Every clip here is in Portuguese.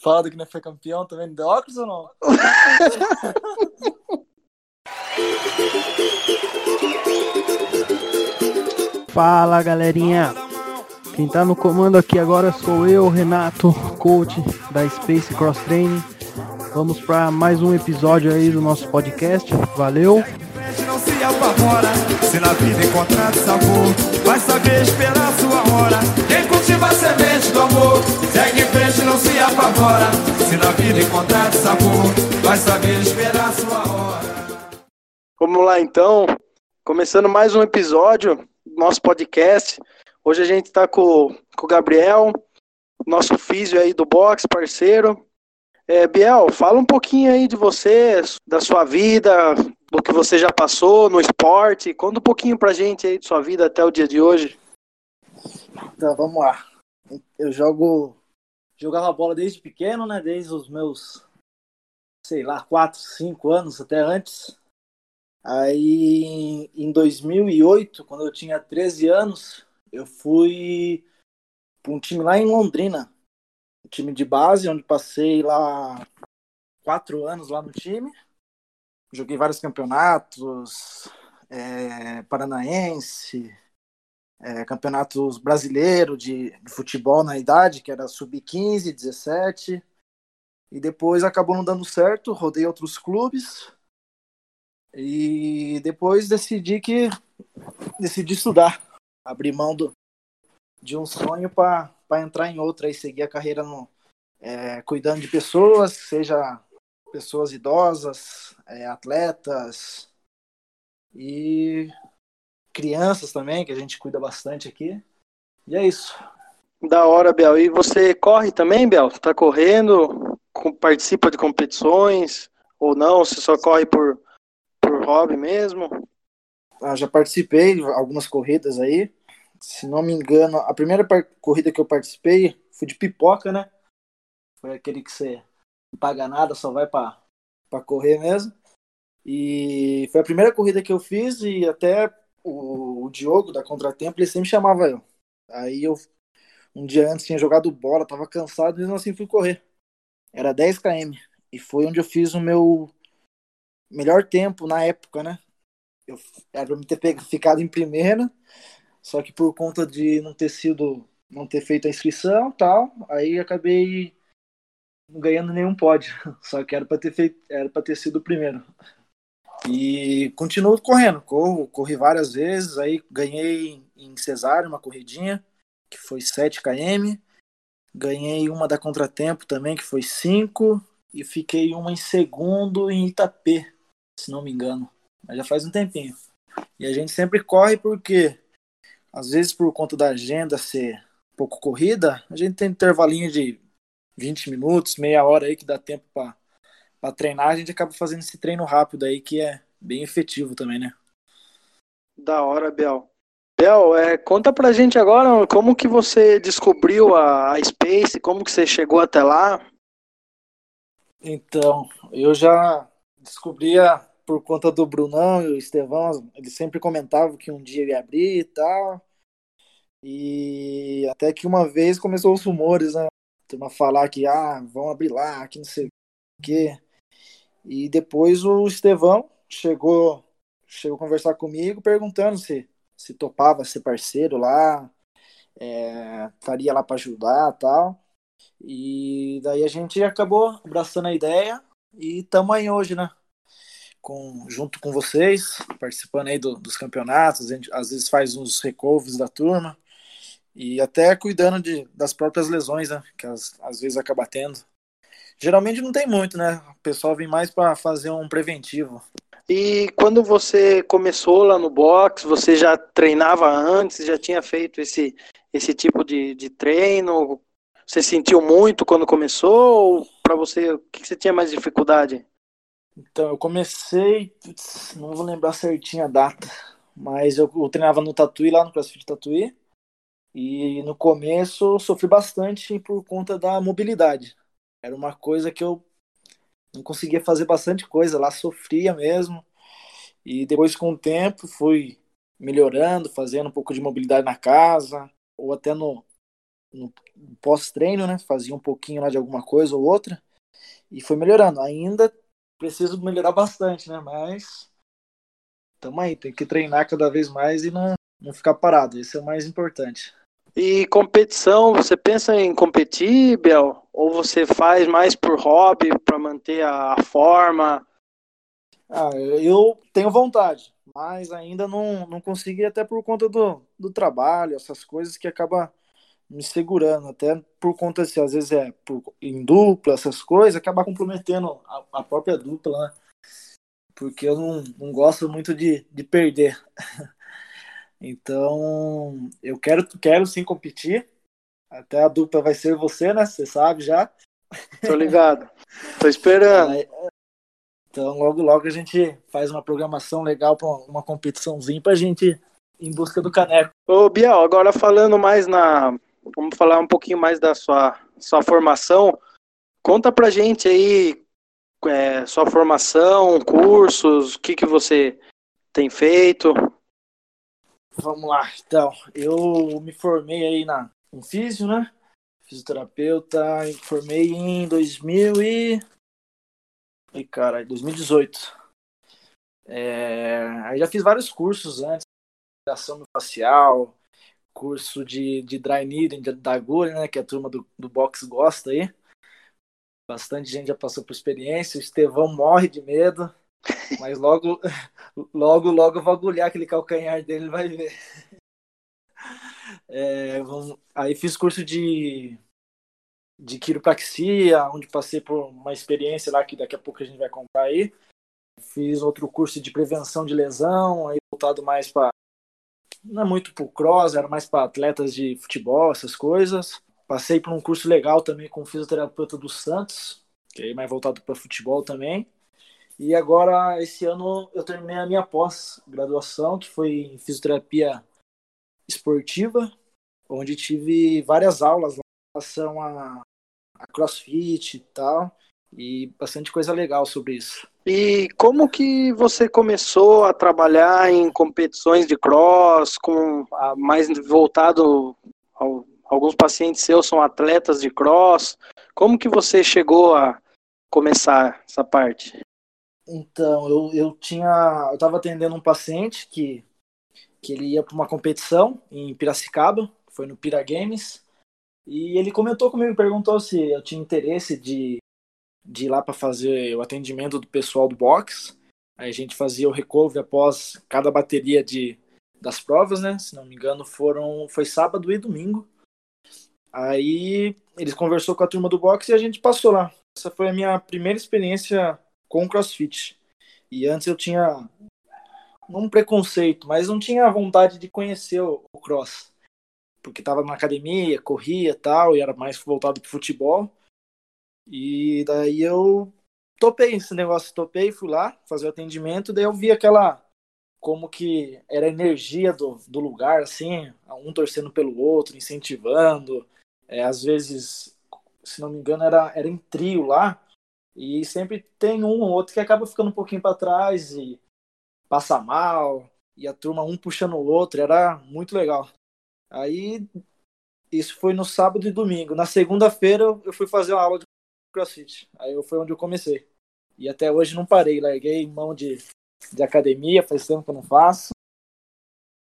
Fala do que não foi campeão também de óculos ou não? Fala galerinha, quem tá no comando aqui agora sou eu, Renato, coach da Space Cross Training. Vamos para mais um episódio aí do nosso podcast. Valeu! Não se apavora, se na vida encontrar sabor, vai saber esperar sua hora. Quem cultiva a semente do amor, segue em frente, não se apavora, se na vida encontrar sabor, vai saber esperar sua hora. Vamos lá então, começando mais um episódio do nosso podcast. Hoje a gente está com, com o Gabriel, nosso físio aí do box, parceiro. É, Biel, fala um pouquinho aí de você, da sua vida, do que você já passou no esporte. Conta um pouquinho pra gente aí de sua vida até o dia de hoje. Então, vamos lá. Eu jogo. Jogava bola desde pequeno, né? Desde os meus, sei lá, 4, 5 anos, até antes. Aí, em 2008, quando eu tinha 13 anos, eu fui para um time lá em Londrina. Um time de base, onde passei lá quatro anos lá no time. Joguei vários campeonatos, é, paranaense, é, campeonatos brasileiro de, de, futebol na idade, que era sub-15, 17. E depois acabou não dando certo, rodei outros clubes. E depois decidi que decidi estudar, abrir mão do, de um sonho para entrar em outro e seguir a carreira no, é, cuidando de pessoas, seja pessoas idosas, é, atletas e crianças também, que a gente cuida bastante aqui. E é isso. Da hora, Bel. E você corre também, Bel? Tá correndo? Participa de competições? Ou não? Você só corre por, por hobby mesmo? Ah, já participei de algumas corridas aí. Se não me engano, a primeira corrida que eu participei foi de pipoca, né? Foi aquele que você não paga nada, só vai para correr mesmo. E foi a primeira corrida que eu fiz e até o, o Diogo da Contratempo, ele sempre chamava eu. Aí eu, um dia antes, tinha jogado bola, tava cansado, mesmo assim fui correr. Era 10 km. E foi onde eu fiz o meu melhor tempo na época, né? Eu, era pra me ter ficado em primeira, só que por conta de não ter sido, não ter feito a inscrição tal, aí acabei ganhando nenhum pódio. Só que era para ter feito, era para ter sido o primeiro. E continuo correndo, corro, corri várias vezes, aí ganhei em Cesário uma corridinha, que foi 7 km. Ganhei uma da Contratempo também, que foi 5, e fiquei uma em segundo em Itapê, se não me engano. Mas já faz um tempinho. E a gente sempre corre porque às vezes por conta da agenda ser pouco corrida, a gente tem intervalinho de 20 minutos, meia hora aí que dá tempo para treinar, a gente acaba fazendo esse treino rápido aí que é bem efetivo também, né? Da hora, Bel. Bel, é, conta pra gente agora como que você descobriu a, a Space, como que você chegou até lá? Então, eu já descobria por conta do Brunão e o Estevão, eles sempre comentavam que um dia ia abrir e tal. E até que uma vez começou os rumores, né? Turma falar que ah, vão abrir lá, que não sei o quê. E depois o Estevão chegou, chegou a conversar comigo perguntando se, se topava ser parceiro lá, é, estaria lá para ajudar tal. E daí a gente acabou abraçando a ideia e estamos aí hoje, né? Com, junto com vocês, participando aí do, dos campeonatos, a gente às vezes faz uns recovos da turma e até cuidando de, das próprias lesões, né? Que às, às vezes acaba tendo. Geralmente não tem muito, né? O pessoal vem mais para fazer um preventivo. E quando você começou lá no box, você já treinava antes, já tinha feito esse, esse tipo de, de treino? Você sentiu muito quando começou? Ou para você, o que você tinha mais dificuldade? Então, eu comecei, putz, não vou lembrar certinho a data, mas eu, eu treinava no Tatuí, lá no CrossFit Tatuí. E no começo sofri bastante por conta da mobilidade. Era uma coisa que eu não conseguia fazer bastante coisa, lá sofria mesmo. E depois, com o tempo, fui melhorando, fazendo um pouco de mobilidade na casa, ou até no, no pós-treino, né? Fazia um pouquinho lá de alguma coisa ou outra. E foi melhorando. Ainda preciso melhorar bastante, né? Mas tamo aí, tem que treinar cada vez mais e não, não ficar parado. Isso é o mais importante. E competição, você pensa em competir, Bel? Ou você faz mais por hobby, para manter a forma? Ah, eu tenho vontade, mas ainda não, não consegui, até por conta do, do trabalho, essas coisas que acaba me segurando, até por conta, assim, às vezes é por, em dupla, essas coisas, acaba comprometendo a, a própria dupla, né? Porque eu não, não gosto muito de, de perder. então, eu quero, quero sim competir. Até a dupla vai ser você, né? Você sabe já. Tô ligado. Tô esperando. Então, logo, logo a gente faz uma programação legal para uma competiçãozinha para a gente ir em busca do caneco. Ô, Biel, agora falando mais na, Vamos falar um pouquinho mais da sua, sua formação. Conta pra gente aí é, sua formação, cursos, o que, que você tem feito. Vamos lá, então. Eu me formei aí na um físio, né? Fisioterapeuta, formei em 2000 e... Ai, cara, 2018. É... Aí já fiz vários cursos antes, ação facial, curso de, de dry needling da agulha, né, que a turma do, do box gosta aí. Bastante gente já passou por experiência. O Estevão morre de medo, mas logo, logo, logo eu vou agulhar aquele calcanhar dele, ele vai ver. É, vamos, aí fiz curso de, de quiropraxia, onde passei por uma experiência lá que daqui a pouco a gente vai contar aí. Fiz outro curso de prevenção de lesão, aí voltado mais para não é muito pro cross, era mais para atletas de futebol, essas coisas. Passei por um curso legal também com fisioterapeuta do Santos, que é mais voltado para futebol também. E agora, esse ano, eu terminei a minha pós-graduação, que foi em fisioterapia esportiva, onde tive várias aulas em relação a, a crossfit e tal, e bastante coisa legal sobre isso. E como que você começou a trabalhar em competições de cross, com mais voltado ao, alguns pacientes seus são atletas de cross. Como que você chegou a começar essa parte? Então, eu, eu tinha, eu estava atendendo um paciente que que ele ia para uma competição em Piracicaba, foi no Pira Games, e ele comentou comigo, perguntou se eu tinha interesse de de ir lá para fazer o atendimento do pessoal do box. Aí a gente fazia o recovery após cada bateria de, das provas, né? Se não me engano, foram foi sábado e domingo. Aí eles conversou com a turma do box e a gente passou lá. Essa foi a minha primeira experiência com CrossFit. E antes eu tinha um preconceito, mas não tinha vontade de conhecer o, o cross. Porque estava na academia, corria tal, e era mais voltado para futebol. E daí eu topei esse negócio, topei, fui lá fazer o atendimento, daí eu vi aquela como que era a energia do, do lugar, assim, um torcendo pelo outro, incentivando, é, às vezes, se não me engano, era, era em trio lá, e sempre tem um ou outro que acaba ficando um pouquinho para trás e passa mal, e a turma um puxando o outro, era muito legal. Aí, isso foi no sábado e domingo. Na segunda-feira eu fui fazer uma aula de crossfit. Aí foi onde eu comecei. E até hoje não parei, larguei mão de, de academia, faz tempo que eu não faço.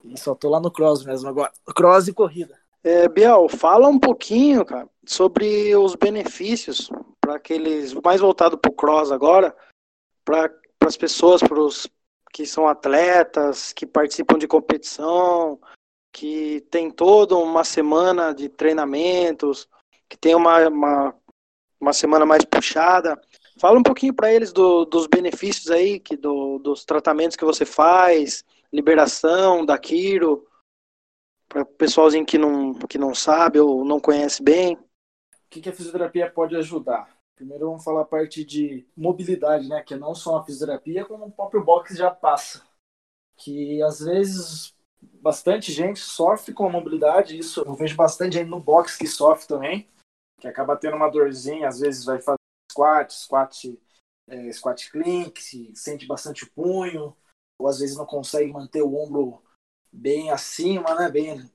E só tô lá no cross mesmo agora. Cross e corrida. É, Biel, fala um pouquinho, cara, sobre os benefícios para aqueles mais voltado para o cross agora, para as pessoas, para os que são atletas, que participam de competição, que tem toda uma semana de treinamentos, que tem uma, uma uma semana mais puxada. Fala um pouquinho para eles do, dos benefícios aí, que do, dos tratamentos que você faz, liberação da Quiro, para o pessoalzinho que não, que não sabe ou não conhece bem. O que, que a fisioterapia pode ajudar? Primeiro vamos falar a parte de mobilidade, né? Que não só a fisioterapia, como o próprio boxe já passa. Que às vezes bastante gente sofre com a mobilidade, isso eu vejo bastante gente no boxe que sofre também que acaba tendo uma dorzinha, às vezes vai fazer squat, squat, é, squat clean, que se sente bastante o punho, ou às vezes não consegue manter o ombro bem acima, né, bem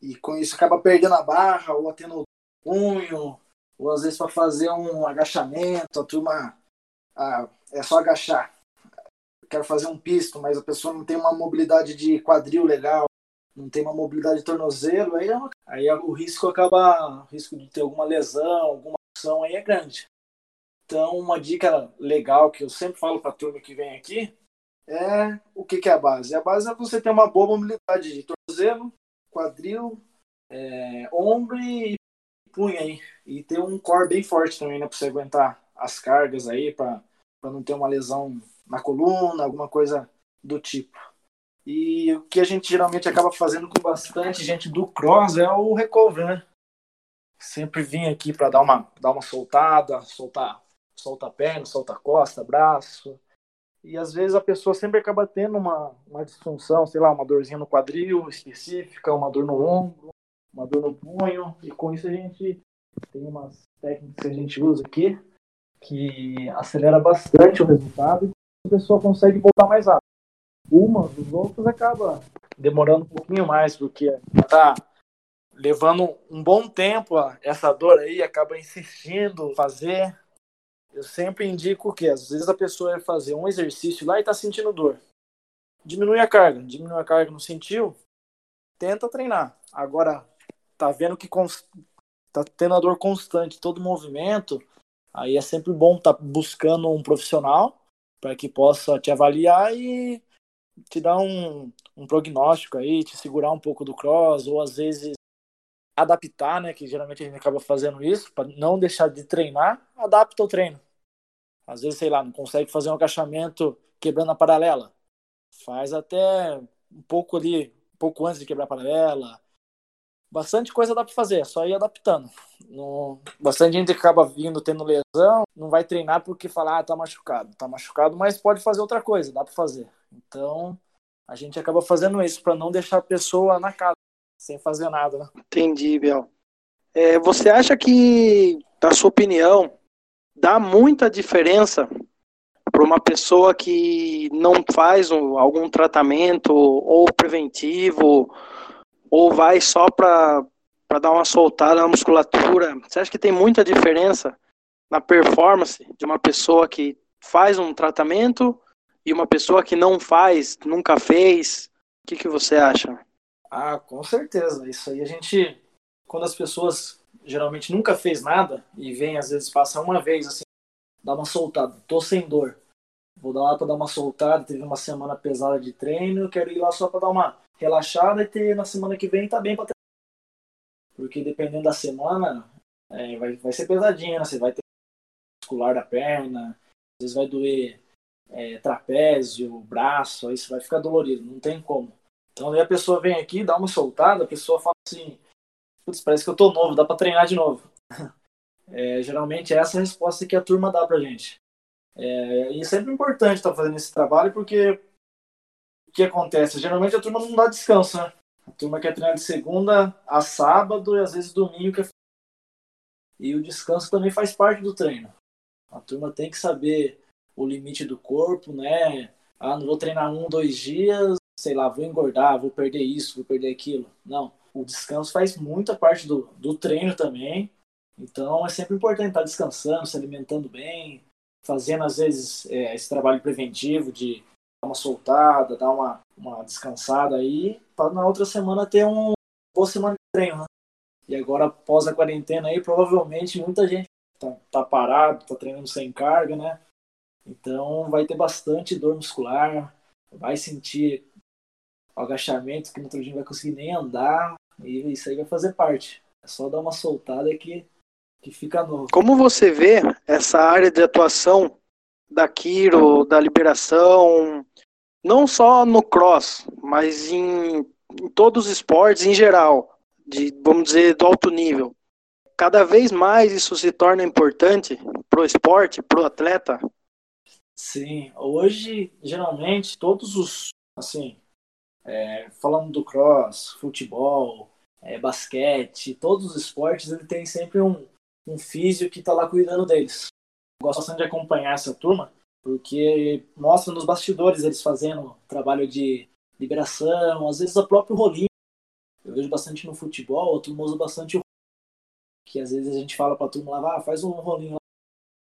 e com isso acaba perdendo a barra, ou tendo punho, ou às vezes para fazer um agachamento, a turma ah, é só agachar. Quero fazer um pisto, mas a pessoa não tem uma mobilidade de quadril legal, não tem uma mobilidade de tornozelo, aí, é aí o risco acaba, o risco de ter alguma lesão, alguma ação aí é grande. Então, uma dica legal que eu sempre falo para a turma que vem aqui é o que, que é a base. A base é você ter uma boa mobilidade de tornozelo, quadril, é, ombro e punha aí. E ter um core bem forte também, né? Pra você aguentar as cargas aí, para não ter uma lesão na coluna, alguma coisa do tipo. E o que a gente geralmente acaba fazendo com bastante gente do cross é o recover, né? Sempre vim aqui para dar uma, dar uma soltada, soltar, solta perna, solta costa, braço. E às vezes a pessoa sempre acaba tendo uma, uma disfunção, sei lá, uma dorzinha no quadril específica, uma dor no ombro, uma dor no punho. E com isso a gente tem umas técnicas que a gente usa aqui que acelera bastante o resultado e a pessoa consegue voltar mais rápido. Uma dos outros acaba demorando um pouquinho mais, porque tá levando um bom tempo essa dor aí, acaba insistindo fazer. Eu sempre indico que às vezes a pessoa vai fazer um exercício lá e tá sentindo dor. Diminui a carga, diminui a carga, não sentiu? Tenta treinar. Agora, tá vendo que tá tendo a dor constante, todo movimento, aí é sempre bom estar tá buscando um profissional para que possa te avaliar e te dar um, um prognóstico aí, te segurar um pouco do cross, ou às vezes adaptar, né? Que geralmente a gente acaba fazendo isso, para não deixar de treinar, adapta o treino. Às vezes, sei lá, não consegue fazer um agachamento quebrando a paralela. Faz até um pouco ali, um pouco antes de quebrar a paralela. Bastante coisa dá para fazer, é só ir adaptando. No... Bastante gente acaba vindo tendo lesão, não vai treinar porque fala, ah, tá machucado. Tá machucado, mas pode fazer outra coisa, dá para fazer. Então, a gente acaba fazendo isso para não deixar a pessoa na casa, sem fazer nada, né? Entendi, Biel. É, você acha que, na sua opinião, dá muita diferença para uma pessoa que não faz um, algum tratamento ou preventivo ou vai só para dar uma soltada na musculatura? Você acha que tem muita diferença na performance de uma pessoa que faz um tratamento e uma pessoa que não faz, nunca fez? O que, que você acha? Ah, com certeza. Isso aí a gente, quando as pessoas geralmente nunca fez nada e vem às vezes passa uma vez assim, dá uma soltada, tô sem dor. Vou dar lá para dar uma soltada, teve uma semana pesada de treino, quero ir lá só para dar uma relaxada e ter na semana que vem tá bem para. Porque dependendo da semana, é, vai, vai ser pesadinha, né? Você vai ter muscular da perna, às vezes vai doer é, trapézio, braço, aí você vai ficar dolorido, não tem como. Então a pessoa vem aqui, dá uma soltada, a pessoa fala assim, putz, parece que eu tô novo, dá para treinar de novo. É, geralmente é essa a resposta que a turma dá pra gente. É, e é sempre importante estar tá fazendo esse trabalho porque o que acontece? Geralmente a turma não dá descanso, né? A turma quer treinar de segunda a sábado e às vezes domingo. Quer... E o descanso também faz parte do treino. A turma tem que saber o limite do corpo, né? Ah, não vou treinar um, dois dias, sei lá, vou engordar, vou perder isso, vou perder aquilo. Não. O descanso faz muita parte do, do treino também. Então é sempre importante estar descansando, se alimentando bem, fazendo às vezes é, esse trabalho preventivo de dar uma soltada, dar uma, uma descansada aí, para na outra semana ter um boa semana de treino, né? E agora, após a quarentena aí, provavelmente muita gente tá, tá parado, tá treinando sem carga, né? Então vai ter bastante dor muscular, vai sentir agachamento que no outro dia não vai conseguir nem andar, e isso aí vai fazer parte. É só dar uma soltada que, que fica novo. Como você vê essa área de atuação da Kiro, da liberação, não só no cross, mas em, em todos os esportes em geral, de vamos dizer do alto nível. Cada vez mais isso se torna importante pro esporte, pro atleta. Sim, hoje geralmente todos os, assim, é, falando do cross, futebol, é, basquete, todos os esportes, ele tem sempre um, um que está lá cuidando deles. Gosto bastante de acompanhar essa turma, porque mostra nos bastidores eles fazendo trabalho de liberação, às vezes o próprio rolinho. eu vejo bastante no futebol, a turma usa bastante o que às vezes a gente fala pra turma lá, ah, faz um rolinho lá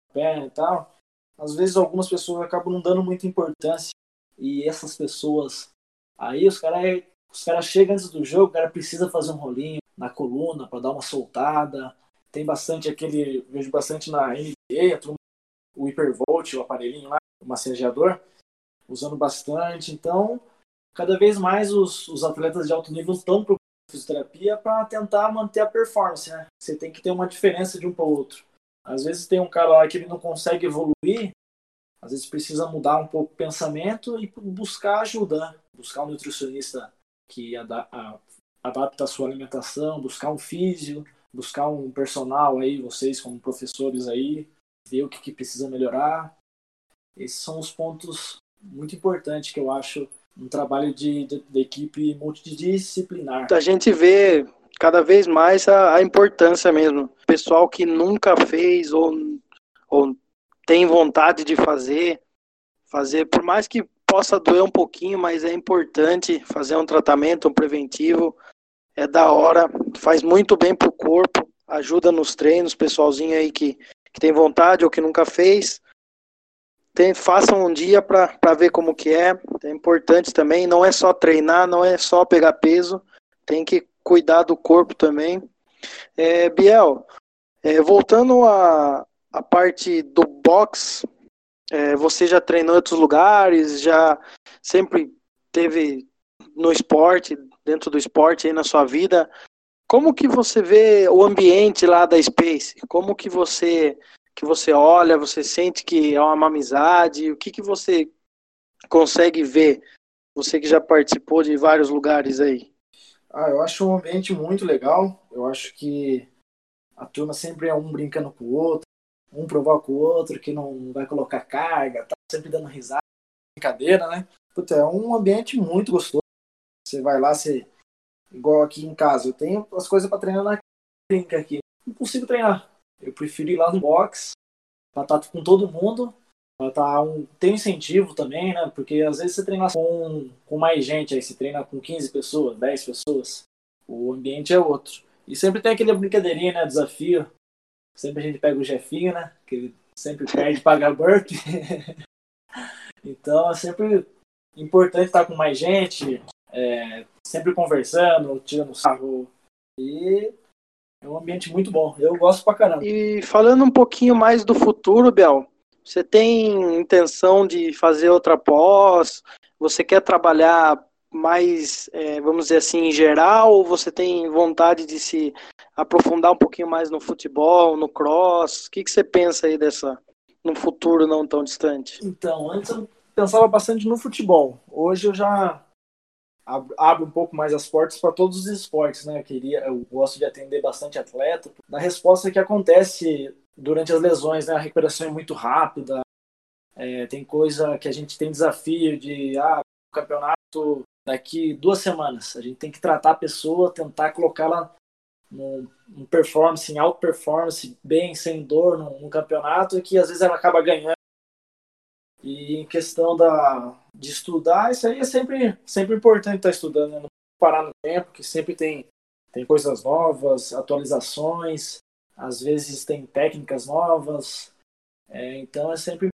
na perna e tal. Às vezes algumas pessoas acabam não dando muita importância e essas pessoas aí os caras os cara chegam antes do jogo, o cara precisa fazer um rolinho na coluna para dar uma soltada. Tem bastante aquele, vejo bastante na NBA, o hipervolt, o aparelhinho lá, o massageador, usando bastante. Então, cada vez mais os, os atletas de alto nível estão procurando fisioterapia para tentar manter a performance, né? Você tem que ter uma diferença de um para o outro. Às vezes tem um cara lá que ele não consegue evoluir, às vezes precisa mudar um pouco o pensamento e buscar ajuda, né? buscar um nutricionista que adapta a sua alimentação, buscar um físio, buscar um personal aí, vocês como professores aí, ver o que, que precisa melhorar. Esses são os pontos muito importantes que eu acho um trabalho de, de, de equipe multidisciplinar. A gente vê cada vez mais a, a, importância mesmo. Pessoal que nunca fez ou, ou tem vontade de fazer, fazer, por mais que possa doer um pouquinho, mas é importante fazer um tratamento, um preventivo. É da hora, faz muito bem pro corpo, ajuda nos treinos, pessoalzinho aí que, que tem vontade ou que nunca fez tem, façam um dia para ver como que é. É importante também, não é só treinar, não é só pegar peso, tem que cuidar do corpo também. É, Biel, é, voltando a, a parte do box, é, você já treinou em outros lugares, já sempre teve no esporte, dentro do esporte aí na sua vida. Como que você vê o ambiente lá da Space? Como que você que você olha, você sente que é uma amizade? O que, que você consegue ver? Você que já participou de vários lugares aí. Ah, eu acho um ambiente muito legal. Eu acho que a turma sempre é um brincando com o outro, um provoca o outro, que não vai colocar carga, tá sempre dando risada, brincadeira, né? Puta, é um ambiente muito gostoso. Você vai lá, você. Igual aqui em casa, eu tenho as coisas para treinar na clínica aqui. Não consigo treinar. Eu prefiro ir lá no box, estar com todo mundo. Tá um, tem incentivo também, né? Porque às vezes você treina com, com mais gente, aí você treina com 15 pessoas, 10 pessoas. O ambiente é outro. E sempre tem aquele brincadeirinha, né? Desafio. Sempre a gente pega o Jefinho, né? Que ele sempre perde pagar burp. então é sempre importante estar com mais gente, é, sempre conversando, tirando sarro. E é um ambiente muito bom. Eu gosto pra caramba. E falando um pouquinho mais do futuro, Bel, você tem intenção de fazer outra pós? Você quer trabalhar mais, é, vamos dizer assim, em geral? Ou você tem vontade de se aprofundar um pouquinho mais no futebol, no cross? O que, que você pensa aí dessa, no futuro não tão distante? Então, antes eu pensava bastante no futebol. Hoje eu já abre um pouco mais as portas para todos os esportes, né? Eu queria, eu gosto de atender bastante atleta. Na resposta que acontece durante as lesões, né? A recuperação é muito rápida. É, tem coisa que a gente tem desafio de ah, campeonato daqui duas semanas. A gente tem que tratar a pessoa, tentar colocá-la num, num performance, em alta performance, bem, sem dor, num, num campeonato, que às vezes ela acaba ganhando e em questão da, de estudar, isso aí é sempre, sempre importante estar estudando, né? não parar no tempo, que sempre tem, tem coisas novas, atualizações, às vezes tem técnicas novas, é, então é sempre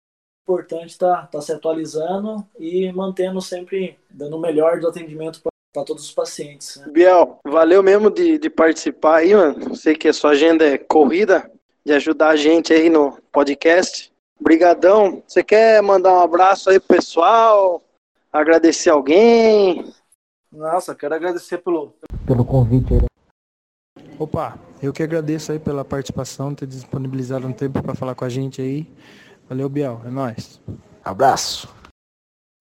importante estar tá, tá se atualizando e mantendo sempre, dando o melhor do atendimento para todos os pacientes. Né? Biel, valeu mesmo de, de participar aí, mano. Sei que a sua agenda é corrida, de ajudar a gente aí no podcast. Brigadão. Você quer mandar um abraço aí pro pessoal? Agradecer alguém? Nossa, quero agradecer pelo, pelo convite aí. Né? Opa, eu que agradeço aí pela participação, ter disponibilizado um tempo para falar com a gente aí. Valeu, Biel. É nóis. Abraço.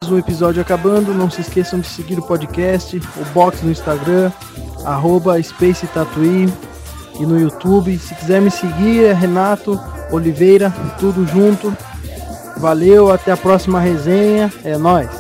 Mais um episódio acabando. Não se esqueçam de seguir o podcast, o box no Instagram, arroba Space Tatuí e no YouTube. Se quiser me seguir, é Renato Oliveira, tudo junto. Valeu, até a próxima resenha. É nóis.